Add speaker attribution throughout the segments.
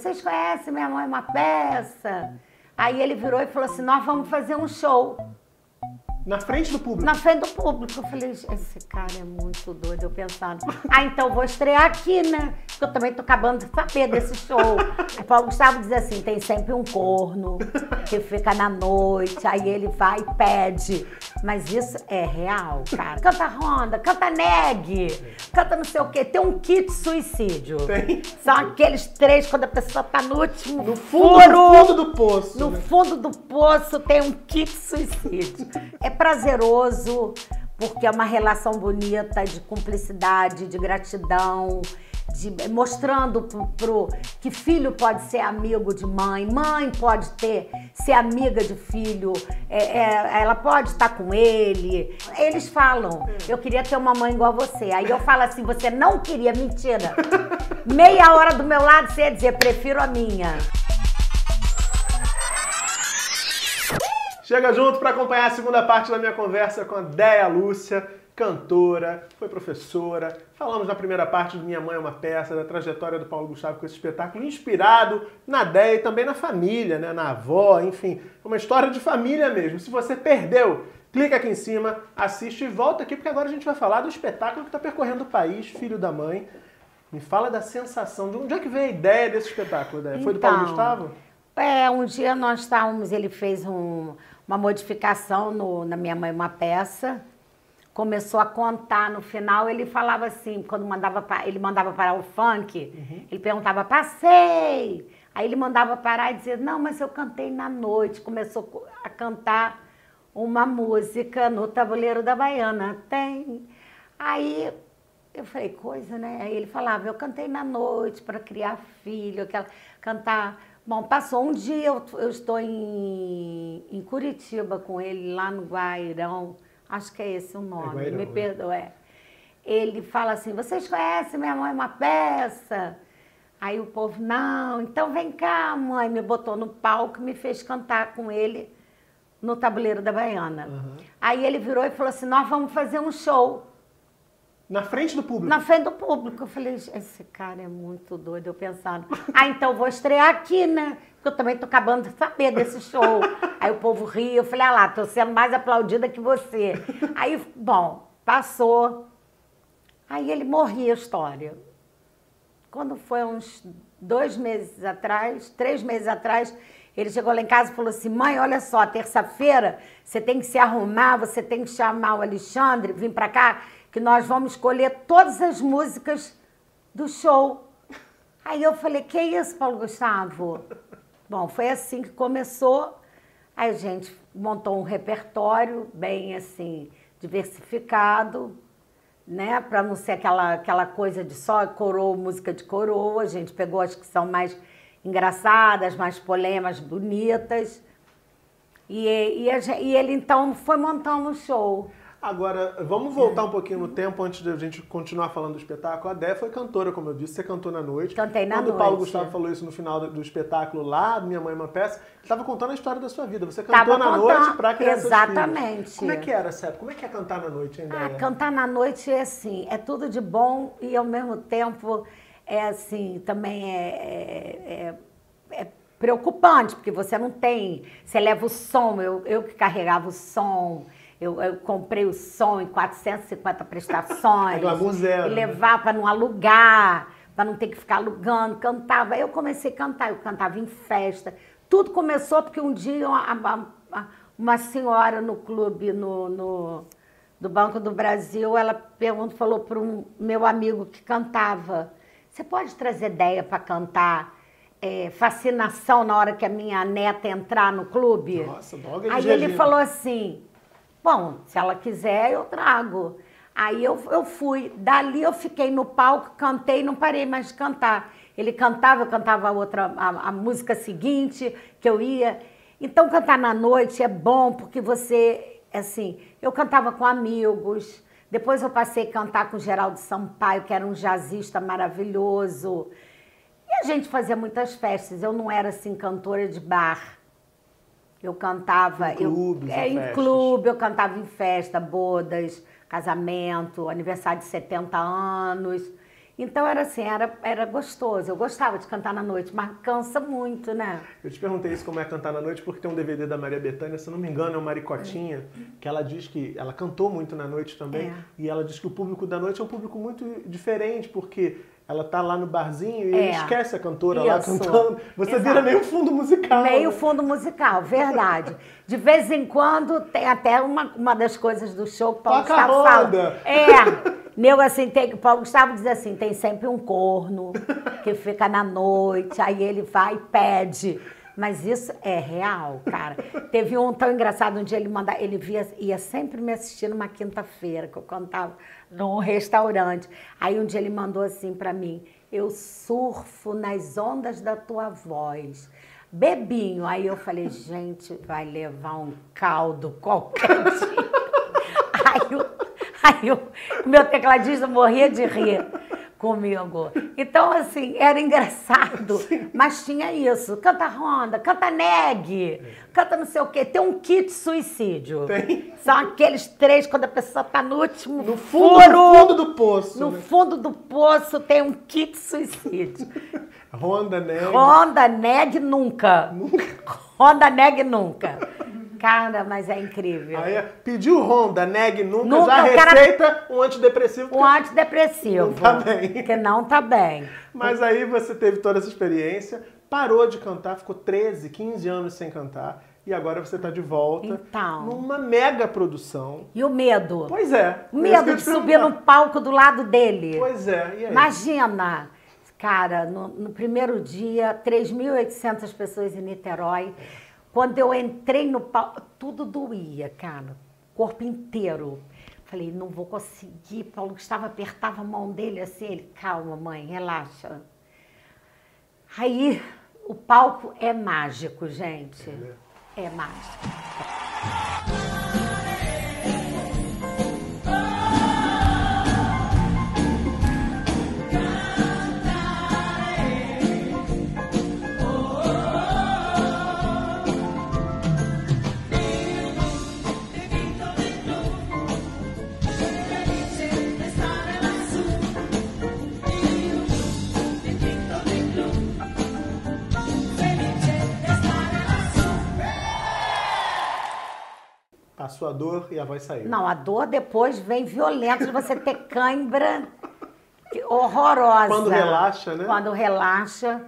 Speaker 1: Vocês conhecem Minha Mãe é uma Peça? Aí ele virou e falou assim: Nós vamos fazer um show.
Speaker 2: Na frente do público?
Speaker 1: Na frente do público. Eu falei: Esse cara é muito doido. Eu pensando: Ah, então vou estrear aqui, né? Porque eu também tô acabando de saber desse show. o Paulo Gustavo diz assim: Tem sempre um corno que fica na noite, aí ele vai e pede. Mas isso é real, cara. Canta Honda, canta Neg, canta não sei o quê. Tem um kit suicídio.
Speaker 2: Tem.
Speaker 1: São aqueles três quando a pessoa tá no último
Speaker 2: No fundo,
Speaker 1: furo.
Speaker 2: no fundo do poço.
Speaker 1: No
Speaker 2: né?
Speaker 1: fundo do poço tem um kit suicídio. É prazeroso porque é uma relação bonita de cumplicidade, de gratidão, de mostrando pro, pro- que filho pode ser amigo de mãe, mãe pode ter ser amiga de filho, é, é, ela pode estar com ele. Eles falam, eu queria ter uma mãe igual a você. Aí eu falo assim, você não queria, mentira. Meia hora do meu lado você ia dizer, prefiro a minha.
Speaker 2: Chega junto para acompanhar a segunda parte da minha conversa com a Déia Lúcia, cantora, foi professora. Falamos na primeira parte do Minha Mãe é uma Peça, da trajetória do Paulo Gustavo com esse espetáculo inspirado na Déia e também na família, né? na avó, enfim. É uma história de família mesmo. Se você perdeu, clica aqui em cima, assiste e volta aqui, porque agora a gente vai falar do espetáculo que está percorrendo o país, Filho da Mãe. Me fala da sensação, de onde é que veio a ideia desse espetáculo, Déia? Foi do Paulo
Speaker 1: Então,
Speaker 2: Gustavo?
Speaker 1: É, um dia nós estávamos, ele fez um- uma modificação no- na Minha Mãe Uma Peça, começou a contar no final, ele falava assim, quando mandava ele mandava parar o funk, ele perguntava, passei! Aí ele mandava parar e dizia, não, mas eu cantei na noite, começou co- a cantar uma música no tabuleiro da Baiana, tem. Aí eu falei, coisa, né? Aí ele falava, eu cantei na noite para criar filho, aquela, cantar. Bom, passou um dia, eu, eu estou em, em Curitiba com ele, lá no Guairão, acho que é esse o nome,
Speaker 2: Guairão,
Speaker 1: me
Speaker 2: né?
Speaker 1: perdoe. é. Ele fala assim, vocês conhecem Minha Mãe é uma Peça? Aí o povo, não, então vem cá, mãe, me botou no palco e me fez cantar com ele no tabuleiro da Baiana.
Speaker 2: Uhum.
Speaker 1: Aí ele virou e falou assim, nós vamos fazer um show.
Speaker 2: Na frente do público?
Speaker 1: Na frente do público. Eu falei, esse cara é muito doido. Eu pensando, ah, então vou estrear aqui, né? Porque eu também tô acabando de saber desse show. Aí o povo ria. Eu falei, ah lá, tô sendo mais aplaudida que você. Aí, bom, passou. Aí ele morria a história. Quando foi uns dois meses atrás, três meses atrás, ele chegou lá em casa e falou assim: mãe, olha só, terça-feira você tem que se arrumar, você tem que chamar o Alexandre, vir pra cá, que nós vamos escolher todas as músicas do show. Aí eu falei: que isso, Paulo Gustavo? Bom, foi assim que começou. Aí a gente montou um repertório bem assim, diversificado né? Para não ser aquela, aquela coisa de só coroa, música de coroa. A gente pegou as que são mais engraçadas, mais polêmicas, bonitas. E, e, a e ele então foi montando o show.
Speaker 2: Agora, vamos voltar um pouquinho no tempo antes de a gente continuar falando do espetáculo. A Dé foi cantora, como eu disse, você cantou na noite.
Speaker 1: Cantei na
Speaker 2: Quando o Paulo
Speaker 1: noite.
Speaker 2: Gustavo falou isso no final do, do espetáculo lá, Minha Mãe é uma Peça, ele estava contando a história da sua vida. Você cantou
Speaker 1: Tava
Speaker 2: na
Speaker 1: contando-
Speaker 2: noite para criar
Speaker 1: Exatamente.
Speaker 2: Como é que era época? Como é que é cantar na noite, hein,
Speaker 1: Ah, cantar na noite é assim, é tudo de bom e ao mesmo tempo é assim, também é, é- é- é preocupante, porque você não tem, você leva o som, eu, eu que carregava o som, eu, eu comprei o som em 450 prestações.
Speaker 2: Glamour zero,
Speaker 1: E
Speaker 2: né?
Speaker 1: levar para não alugar, para não ter que ficar alugando, cantava. Eu comecei a cantar, eu cantava em festa. Tudo começou porque um dia uma, uma- uma senhora no clube, no, no- do Banco do Brasil, ela perguntou, falou para um meu amigo que cantava, você pode trazer ideia para cantar é, Fascinação na hora que a minha neta entrar no clube?
Speaker 2: Nossa, logo
Speaker 1: Aí ele falou assim, bom, se ela quiser, eu trago. Aí eu, eu fui. Dali eu fiquei no palco, cantei, não parei mais de cantar. Ele cantava, eu cantava a outra, a, a música seguinte, que eu ia. Então, cantar na noite é bom, porque você, assim, eu cantava com amigos, depois eu passei a cantar com Geraldo Sampaio, que era um jazzista maravilhoso. E a gente fazia muitas festas. Eu não era, assim, cantora de bar. Eu cantava.
Speaker 2: Em clubes,
Speaker 1: eu, é,
Speaker 2: em
Speaker 1: clube, eu cantava em festa, bodas, casamento, aniversário de 70 anos. Então era assim, era, era gostoso. Eu gostava de cantar na noite, mas cansa muito, né?
Speaker 2: Eu te perguntei isso como é cantar na noite, porque tem um DVD da Maria Bethânia, se não me engano, é o Maricotinha, que ela diz que ela cantou muito na noite também,
Speaker 1: É.
Speaker 2: e ela diz que o público da noite é um público muito diferente, porque ela tá lá no barzinho e
Speaker 1: É.
Speaker 2: ele esquece a cantora lá
Speaker 1: Isso.
Speaker 2: cantando. Você
Speaker 1: Exato.
Speaker 2: vira meio fundo musical.
Speaker 1: Meio
Speaker 2: né?
Speaker 1: fundo musical, verdade. De vez em quando tem até uma, uma das coisas do show que o Paulo
Speaker 2: Toca
Speaker 1: Gustavo fala. É. Nego assim, tem, Paulo Gustavo diz assim, tem sempre um corno que fica na noite, aí ele vai e pede. Mas isso é real, cara. Teve um tão engraçado, um dia ele manda, ele via, ia sempre me assistir numa quinta-feira, que eu cantava num restaurante. Aí um dia ele mandou assim pra mim, eu surfo nas ondas da tua voz. Bebinho. Aí eu falei, gente, vai levar um caldo qualquer dia. Aí o meu tecladista morria de rir comigo. Então, assim, era engraçado, mas tinha isso. Canta ronda, canta neg, canta não sei o quê. Tem um kit suicídio.
Speaker 2: Tem.
Speaker 1: São aqueles três, quando a pessoa tá no último
Speaker 2: No fundo,
Speaker 1: furo,
Speaker 2: no fundo do poço.
Speaker 1: no
Speaker 2: né?
Speaker 1: fundo do poço tem um kit suicídio.
Speaker 2: Honda, né?
Speaker 1: Honda neg nunca. Honda neg nunca. Cara, mas é incrível.
Speaker 2: Aí é, pediu Honda, neg nunca,
Speaker 1: Nunca,
Speaker 2: já
Speaker 1: cara-
Speaker 2: receita um antidepressivo.
Speaker 1: Um antidepressivo.
Speaker 2: Não tá bem.
Speaker 1: Que não tá bem.
Speaker 2: Mas aí você teve toda essa experiência, parou de cantar, ficou 13, 15 anos sem cantar, e agora você tá de volta
Speaker 1: Então.
Speaker 2: numa mega produção.
Speaker 1: E o medo?
Speaker 2: Pois é.
Speaker 1: O
Speaker 2: é
Speaker 1: medo de subir no palco do lado dele.
Speaker 2: Pois é?
Speaker 1: Imagina, cara, no, no primeiro dia, 3.800 pessoas em Niterói. Quando eu entrei no palco, tudo doía, cara. Corpo inteiro. Falei, não vou conseguir. Paulo Gustavo apertava a mão dele assim. Ele, calma, mãe, relaxa. Aí, o palco é mágico, gente. É mágico.
Speaker 2: Passou a dor e a voz saiu.
Speaker 1: Não, a dor depois vem violenta de você ter cãibra horrorosa.
Speaker 2: Quando relaxa, né?
Speaker 1: Quando relaxa,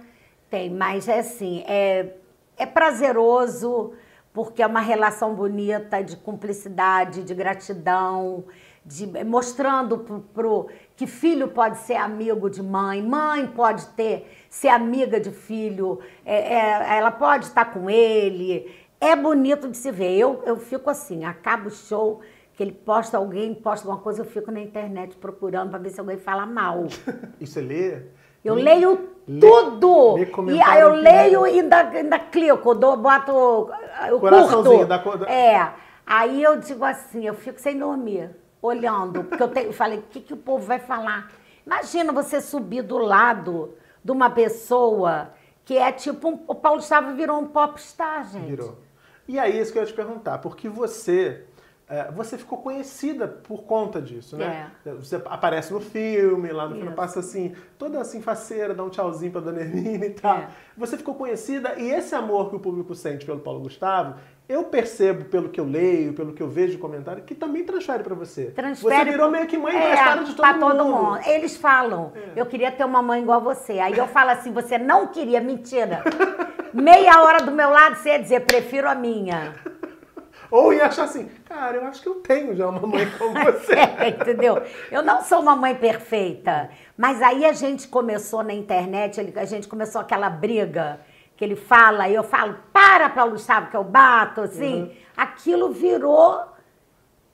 Speaker 1: tem. Mas é assim, é, é prazeroso porque é uma relação bonita de cumplicidade, de gratidão, de mostrando pro, pro- que filho pode ser amigo de mãe, mãe pode ter ser amiga de filho, é- é- ela pode estar com ele. É bonito de se ver. Eu, eu fico assim, acaba o show, que ele posta alguém, posta alguma coisa, eu fico na internet procurando para ver se alguém fala mal.
Speaker 2: E você lê?
Speaker 1: Eu
Speaker 2: Lê-
Speaker 1: leio
Speaker 2: lê-
Speaker 1: tudo.
Speaker 2: lê
Speaker 1: e
Speaker 2: comentário
Speaker 1: aí eu leio e ainda, ainda clico, dou, boto. Eu
Speaker 2: Coraçãozinho,
Speaker 1: curto.
Speaker 2: dá co- dá-
Speaker 1: É. Aí eu digo assim, eu fico sem dormir, olhando, porque eu, tenho, eu falei, o que, que o povo vai falar? Imagina você subir do lado de uma pessoa que é tipo um, o Paulo Gustavo virou um popstar, gente.
Speaker 2: Virou. E aí, isso que eu ia te perguntar, porque você. é, você ficou conhecida por conta disso, né? Você aparece no filme, lá no filme
Speaker 1: É. Isso.
Speaker 2: passa assim, toda assim faceira, dá um tchauzinho pra Dona Hermínia e tal.
Speaker 1: É.
Speaker 2: Você ficou conhecida e esse amor que o público sente pelo Paulo Gustavo, eu percebo pelo que eu leio, pelo que eu vejo de comentário, que também transfere pra você.
Speaker 1: Transfere
Speaker 2: Você virou meio que mãe
Speaker 1: é,
Speaker 2: emprestada de todo
Speaker 1: pra
Speaker 2: mundo.
Speaker 1: todo mundo. Eles falam,
Speaker 2: É.
Speaker 1: eu queria ter uma mãe igual a você. Aí eu falo assim, você não queria, mentira. Meia hora do meu lado você ia dizer, prefiro a minha.
Speaker 2: Ou ia achar assim, cara, eu acho que eu tenho já uma mãe como você.
Speaker 1: É, entendeu? Eu não sou uma mãe perfeita. Mas aí a gente começou na internet, a gente começou aquela briga que ele fala, e eu falo, para, Paulo Gustavo, que eu bato, assim.
Speaker 2: Uhum.
Speaker 1: Aquilo virou.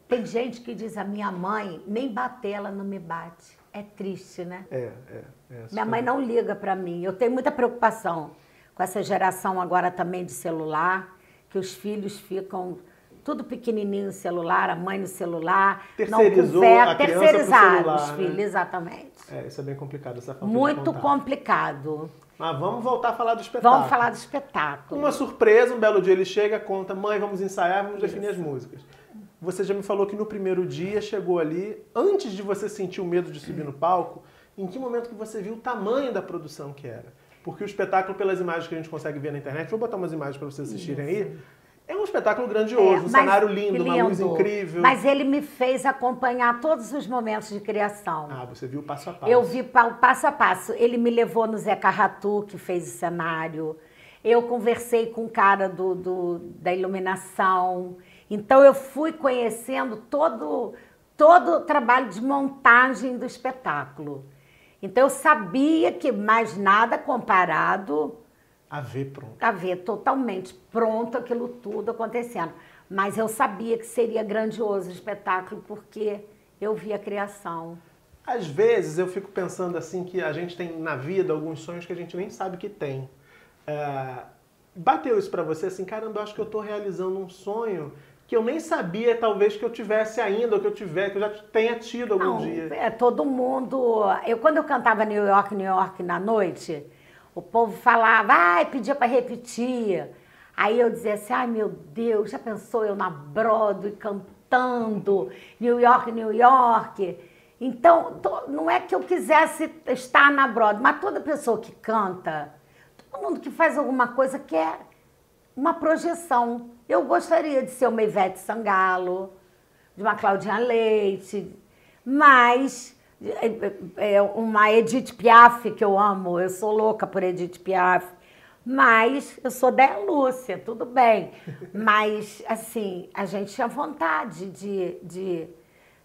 Speaker 1: Tem gente que diz, a minha mãe, nem bater, ela não me bate. É triste, né?
Speaker 2: É, é. é
Speaker 1: Minha mãe não liga pra mim. Eu tenho muita preocupação com essa geração agora também de celular, que os filhos ficam tudo pequenininho no celular, a mãe no celular,
Speaker 2: Terceirizou
Speaker 1: não conversa,
Speaker 2: a celular,
Speaker 1: os
Speaker 2: né?
Speaker 1: filhos, exatamente.
Speaker 2: É, isso é bem complicado, essa falta
Speaker 1: Muito complicado.
Speaker 2: Mas vamos voltar a falar do espetáculo.
Speaker 1: Vamos falar do espetáculo.
Speaker 2: Uma surpresa, um belo dia ele chega, conta, mãe, vamos ensaiar, vamos definir as músicas. Você já me falou que no primeiro dia chegou ali, antes de você sentir o medo de subir no palco, em que momento que você viu o tamanho da produção que era. Porque o espetáculo, pelas imagens que a gente consegue ver na internet, vou botar umas imagens para vocês assistirem aí, é um espetáculo grandioso,
Speaker 1: É,
Speaker 2: um cenário lindo, uma luz
Speaker 1: lindo.
Speaker 2: incrível.
Speaker 1: Mas ele me fez acompanhar todos os momentos de criação.
Speaker 2: Ah, você viu passo a passo.
Speaker 1: Eu vi pa- passo a passo. Ele me levou no Zé Carratu, que fez o cenário. Eu conversei com o cara do, do- da iluminação. Então, eu fui conhecendo todo, todo o trabalho de montagem do espetáculo. Então, eu sabia que mais nada comparado
Speaker 2: A ver pronto.
Speaker 1: a ver totalmente pronto aquilo tudo acontecendo. Mas eu sabia que seria grandioso o espetáculo, porque eu vi a criação.
Speaker 2: Às vezes eu fico pensando assim que a gente tem na vida alguns sonhos que a gente nem sabe que tem. É, bateu isso pra você assim, caramba, eu acho que eu tô realizando um sonho que eu nem sabia talvez que eu tivesse ainda, ou que eu tiver, que eu já tenha tido algum
Speaker 1: Não,
Speaker 2: dia.
Speaker 1: é todo mundo. Eu quando eu cantava New York, New York na noite, o povo falava, ai, pedia para repetir. Aí eu dizia assim, ai meu Deus, já pensou eu na Broadway cantando New York, New York? Então, não é que eu quisesse estar na Broadway, mas toda pessoa que canta, todo mundo que faz alguma coisa quer uma projeção. Eu gostaria de ser uma Ivete Sangalo, de uma Claudinha Leite, mas é, é, uma Edith Piaf, que eu amo, eu sou louca por Edith Piaf, mas eu sou da Lúcia, tudo bem. Mas, assim, a gente tinha vontade de, de,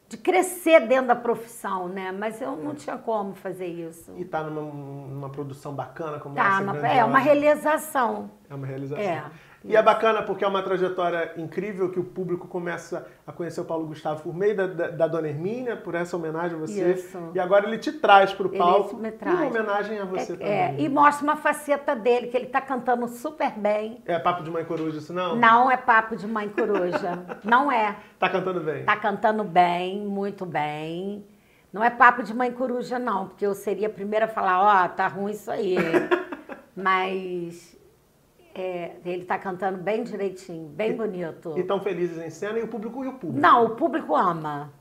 Speaker 1: de crescer dentro da profissão, né? Mas eu não tinha como fazer isso.
Speaker 2: E tá numa, numa produção bacana como
Speaker 1: Tá,
Speaker 2: essa.
Speaker 1: uma- é uma realização.
Speaker 2: É uma realização.
Speaker 1: É,
Speaker 2: E é bacana porque é uma trajetória incrível que o público começa a conhecer o Paulo Gustavo por meio da, da, da Dona Hermínia, por essa homenagem a você.
Speaker 1: Isso.
Speaker 2: E agora ele te traz para o palco
Speaker 1: me
Speaker 2: e
Speaker 1: traz.
Speaker 2: uma homenagem a você
Speaker 1: É,
Speaker 2: também.
Speaker 1: é, e mostra uma faceta dele, que ele tá cantando super bem.
Speaker 2: É papo de mãe coruja isso não?
Speaker 1: Não é papo de mãe coruja. Não é.
Speaker 2: Tá cantando bem.
Speaker 1: Tá cantando bem, muito bem. Não é papo de mãe coruja, não, porque eu seria a primeira a falar, ó, tá ruim isso aí. Mas é, ele tá cantando bem direitinho, bem bonito.
Speaker 2: E tão felizes em cena e o público e o público.
Speaker 1: Não, o público ama.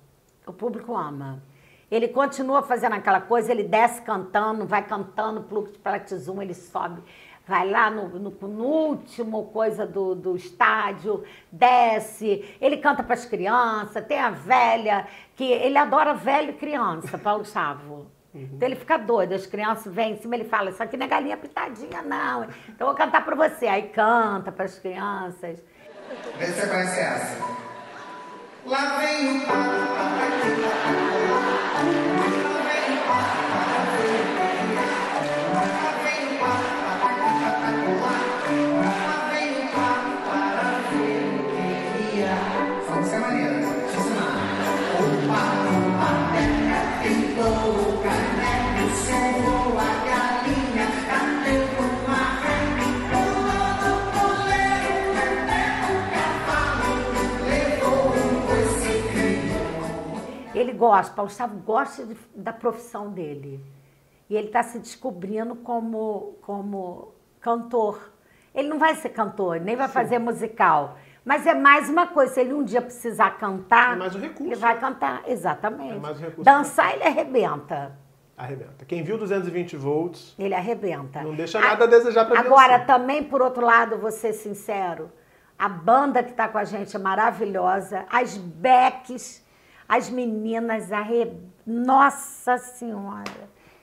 Speaker 1: O público ama. Ele continua fazendo aquela coisa, ele desce cantando, vai cantando, platizum, ele sobe, vai lá no, no, no último coisa do, do estádio, desce, ele canta para as crianças, tem a velha, que ele adora velho e criança, Paulo Gustavo. Então ele fica doido, as crianças vêm em cima, ele fala, isso aqui não é galinha pitadinha, não. Então eu vou cantar para você. Aí canta para as crianças.
Speaker 3: Vê se você conhece essa. Lá vem o papai.
Speaker 1: Gosta, Paulo Gustavo gosta de- da profissão dele. E ele está se descobrindo como, como cantor. Ele não vai ser cantor, nem vai fazer musical. Mas é mais uma coisa, se ele um dia precisar cantar,
Speaker 2: É mais um recurso.
Speaker 1: ele vai cantar, exatamente.
Speaker 2: É mais um recurso.
Speaker 1: Dançar, ele arrebenta.
Speaker 2: Arrebenta. Quem viu 220 volts,
Speaker 1: Ele arrebenta.
Speaker 2: Não deixa nada a desejar pra
Speaker 1: Agora,
Speaker 2: Beyoncé.
Speaker 1: também, por outro lado, vou ser sincero, a banda que está com a gente é maravilhosa, as Becks, as meninas, arre... Nossa Senhora,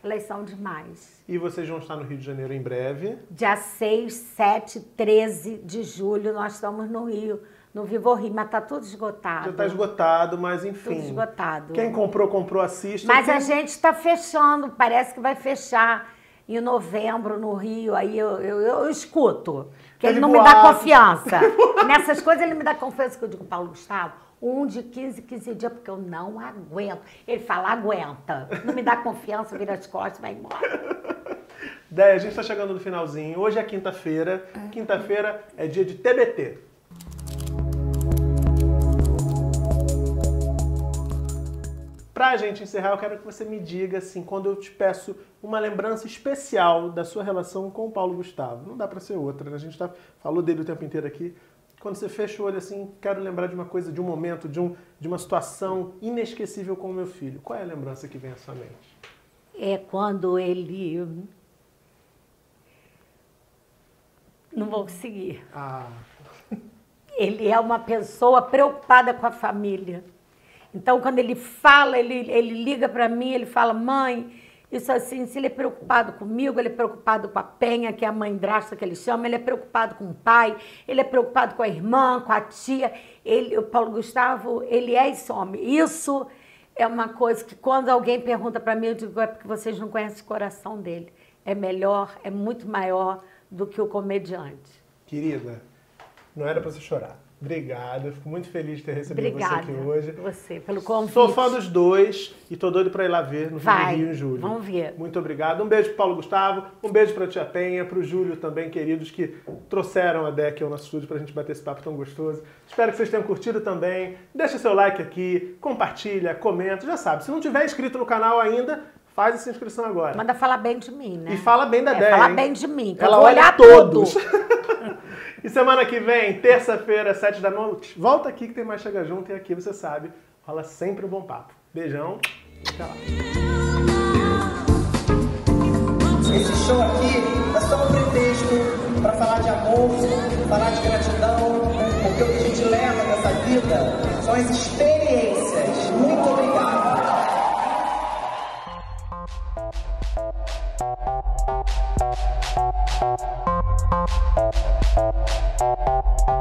Speaker 1: elas são demais.
Speaker 2: e vocês vão estar no Rio de Janeiro em breve.
Speaker 1: Dia 6, 7, 13 de julho, nós estamos no Rio, no Vivo Rio, mas tá tudo esgotado.
Speaker 2: Já está esgotado, mas enfim.
Speaker 1: Tudo esgotado.
Speaker 2: Quem comprou, comprou, assiste.
Speaker 1: Mas
Speaker 2: Quem-
Speaker 1: a gente está fechando, parece que vai fechar em novembro no Rio, aí eu, eu, eu escuto. Que ele não me dá confiança. Nessas coisas ele me dá confiança, que eu digo, Paulo Gustavo, um de 15, 15 dias, porque eu não aguento. Ele fala, aguenta. Não me dá confiança, vira as costas vai embora.
Speaker 2: Déia, a gente está chegando no finalzinho. Hoje é quinta-feira. Quinta-feira é dia de TBT. Pra gente encerrar, eu quero que você me diga, assim, quando eu te peço uma lembrança especial da sua relação com o Paulo Gustavo. Não dá pra ser outra, né? A gente tá, falou dele o tempo inteiro aqui. Quando você fecha o olho assim, quero lembrar de uma coisa, de um momento, de, um, de uma situação inesquecível com o meu filho. Qual é a lembrança que vem à sua mente?
Speaker 1: é quando ele. Não vou conseguir.
Speaker 2: Ah,
Speaker 1: Ele é uma pessoa preocupada com a família. Então, quando ele fala, ele, ele liga para mim, ele fala: mãe, isso assim, se ele é preocupado comigo, ele é preocupado com a Penha, que é a mãe drástica que ele chama, ele é preocupado com o pai, ele é preocupado com a irmã, com a tia. Ele, o Paulo Gustavo, ele é esse homem. Isso é uma coisa que quando alguém pergunta para mim, eu digo, é porque vocês não conhecem o coração dele. É melhor, é muito maior do que o comediante.
Speaker 2: querida, não era pra você chorar. Obrigado, eu fico muito feliz de ter recebido
Speaker 1: Obrigada
Speaker 2: você aqui hoje.
Speaker 1: você pelo convite.
Speaker 2: Sou fã dos dois e tô doido pra ir lá ver no
Speaker 1: Vai,
Speaker 2: Rio em julho.
Speaker 1: vamos ver.
Speaker 2: Muito obrigado. Um beijo pro Paulo Gustavo, um beijo pra Tia Penha, pro Júlio também, queridos, que trouxeram a Deck ao nosso estúdio pra gente bater esse papo tão gostoso. Espero que vocês tenham curtido também. Deixa seu like aqui, compartilha, comenta, já sabe. Se não tiver inscrito no canal ainda, faz essa inscrição agora.
Speaker 1: Manda falar bem de mim, né?
Speaker 2: E fala bem da
Speaker 1: é,
Speaker 2: Déia,
Speaker 1: Fala
Speaker 2: hein?
Speaker 1: bem de mim, que
Speaker 2: Ela olha
Speaker 1: olhar
Speaker 2: todos.
Speaker 1: tudo.
Speaker 2: E semana que vem, terça-feira, sete da noite, volta aqui que tem mais Chega Junto e aqui, você sabe, rola sempre um bom papo. Beijão, até lá.
Speaker 4: Esse show aqui é só um pretexto para falar de amor, falar de gratidão, porque o que a gente leva dessa vida são as experiências. Muito obrigado.